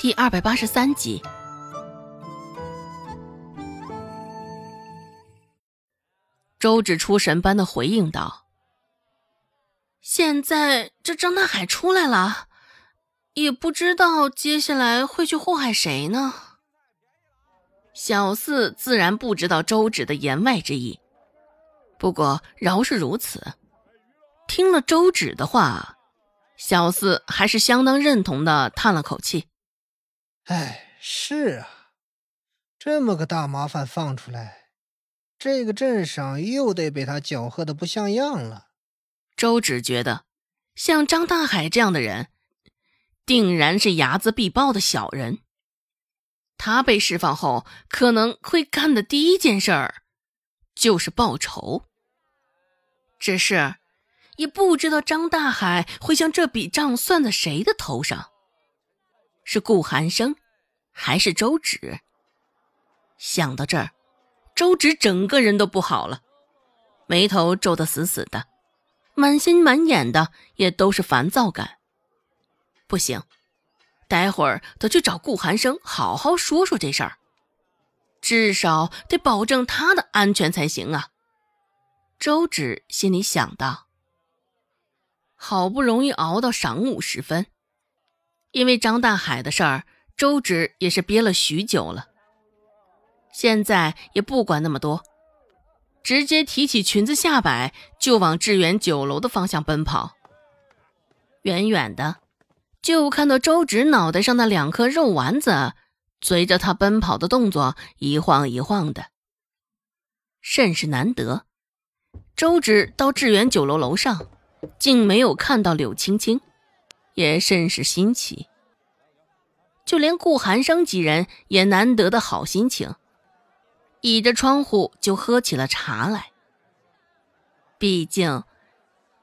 第二百八十三集。周芷出神般的回应道：“现在这张大海出来了，也不知道接下来会去祸害谁呢。”小四自然不知道周芷的言外之意，不过饶是如此，听了周芷的话，小四还是相当认同的叹了口气：“哎，是啊，这么个大麻烦放出来。”这个镇上又得被他搅和的不像样了。周芷觉得，像张大海这样的人，定然是睚眦必报的小人。他被释放后，可能会干的第一件事儿，就是报仇。只是，也不知道张大海会将这笔账算在谁的头上，是顾寒生，还是周芷？想到这儿。周芷整个人都不好了，眉头皱得死死的，满心满眼的也都是烦躁感。不行，待会儿得去找顾寒生好好说说这事儿，至少得保证他的安全才行啊。周芷心里想到。好不容易熬到晌午时分，因为张大海的事儿，周芷也是憋了许久了。现在也不管那么多，直接提起裙子下摆就往致远酒楼的方向奔跑。远远的，就看到周芷脑袋上的两颗肉丸子随着他奔跑的动作一晃一晃的，甚是难得。周芷到致远酒楼楼上，竟没有看到柳青青，也甚是新奇。就连顾寒生几人也难得的好心情。倚着窗户就喝起了茶来。毕竟，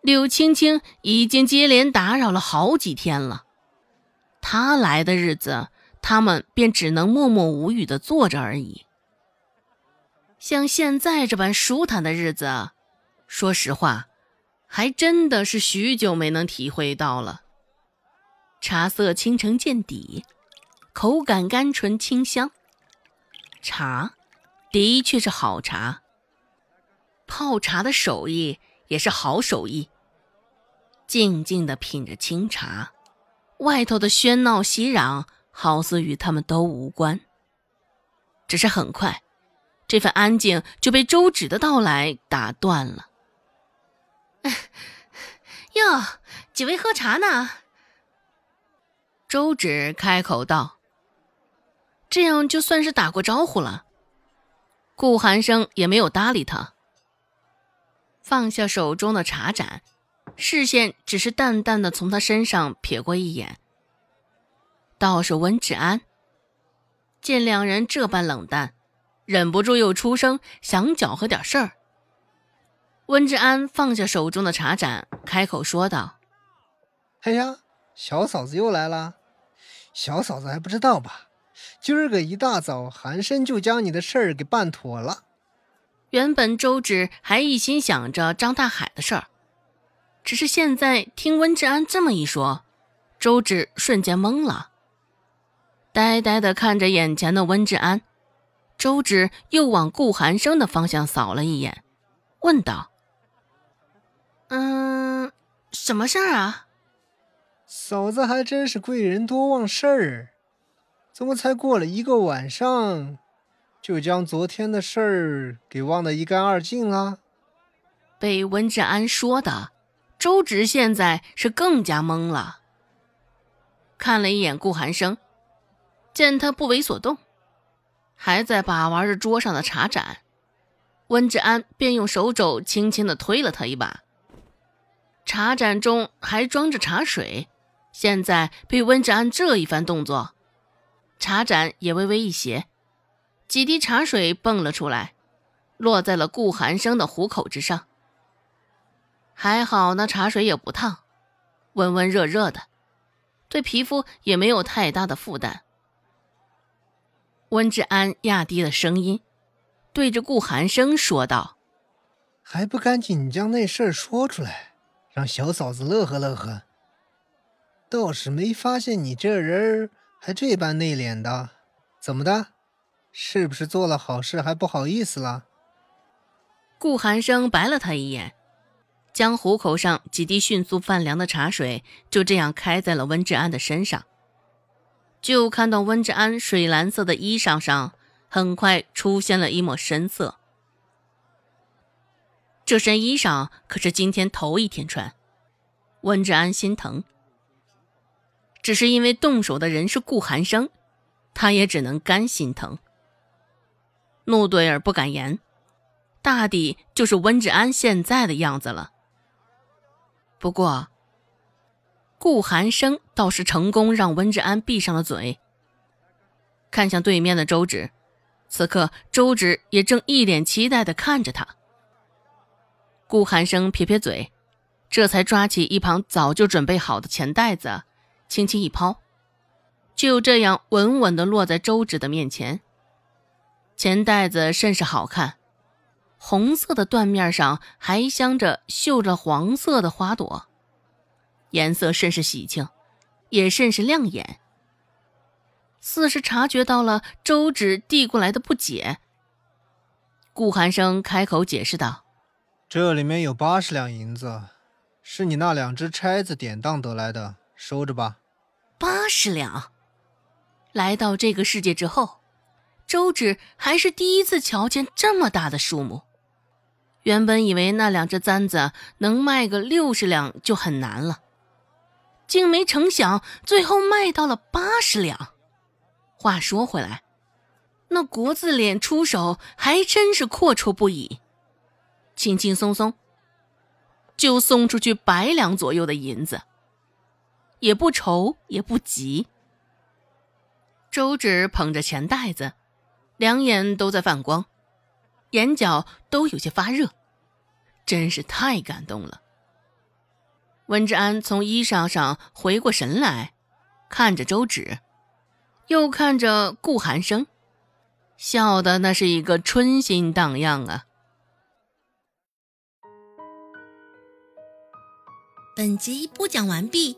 柳青青已经接连打扰了好几天了。他来的日子，他们便只能默默无语的坐着而已。像现在这般舒坦的日子，说实话，还真的是许久没能体会到了。茶色清澄见底，口感甘醇清香，茶。的确是好茶，泡茶的手艺也是好手艺。静静的品着清茶，外头的喧闹熙攘好似与他们都无关。只是很快，这份安静就被周芷的到来打断了。哟，几位喝茶呢？周芷开口道：“这样就算是打过招呼了。”顾寒生也没有搭理他，放下手中的茶盏，视线只是淡淡的从他身上瞥过一眼。倒是温志安，见两人这般冷淡，忍不住又出声想搅和点事儿。温志安放下手中的茶盏，开口说道：“哎呀，小嫂子又来了，小嫂子还不知道吧？”今儿个一大早，韩生就将你的事儿给办妥了。原本周芷还一心想着张大海的事儿，只是现在听温志安这么一说，周芷瞬间懵了，呆呆的看着眼前的温志安。周芷又往顾寒生的方向扫了一眼，问道：“嗯，什么事儿啊？”嫂子还真是贵人多忘事儿。怎么才过了一个晚上，就将昨天的事儿给忘得一干二净了？被温志安说的，周芷现在是更加懵了。看了一眼顾寒生，见他不为所动，还在把玩着桌上的茶盏，温志安便用手肘轻轻的推了他一把。茶盏中还装着茶水，现在被温志安这一番动作。茶盏也微微一斜，几滴茶水蹦了出来，落在了顾寒生的虎口之上。还好那茶水也不烫，温温热热的，对皮肤也没有太大的负担。温志安压低了声音，对着顾寒生说道：“还不赶紧将那事儿说出来，让小嫂子乐呵乐呵。倒是没发现你这人儿还这般内敛的，怎么的？是不是做了好事还不好意思了？顾寒生白了他一眼，将壶口上几滴迅速泛凉的茶水就这样开在了温志安的身上。就看到温志安水蓝色的衣裳上很快出现了一抹深色。这身衣裳可是今天头一天穿，温志安心疼。只是因为动手的人是顾寒生，他也只能干心疼。怒怼而不敢言，大抵就是温志安现在的样子了。不过，顾寒生倒是成功让温志安闭上了嘴，看向对面的周芷。此刻，周芷也正一脸期待的看着他。顾寒生撇撇嘴，这才抓起一旁早就准备好的钱袋子。轻轻一抛，就这样稳稳地落在周芷的面前。钱袋子甚是好看，红色的缎面上还镶着绣着黄色的花朵，颜色甚是喜庆，也甚是亮眼。似是察觉到了周芷递过来的不解，顾寒生开口解释道：“这里面有八十两银子，是你那两只钗子典当得来的。”收着吧，八十两。来到这个世界之后，周芷还是第一次瞧见这么大的数目。原本以为那两只簪子能卖个六十两就很难了，竟没成想最后卖到了八十两。话说回来，那国字脸出手还真是阔绰不已，轻轻松松就送出去百两左右的银子。也不愁也不急。周芷捧着钱袋子，两眼都在泛光，眼角都有些发热，真是太感动了。温志安从衣裳上回过神来，看着周芷，又看着顾寒生，笑的那是一个春心荡漾啊！本集播讲完毕。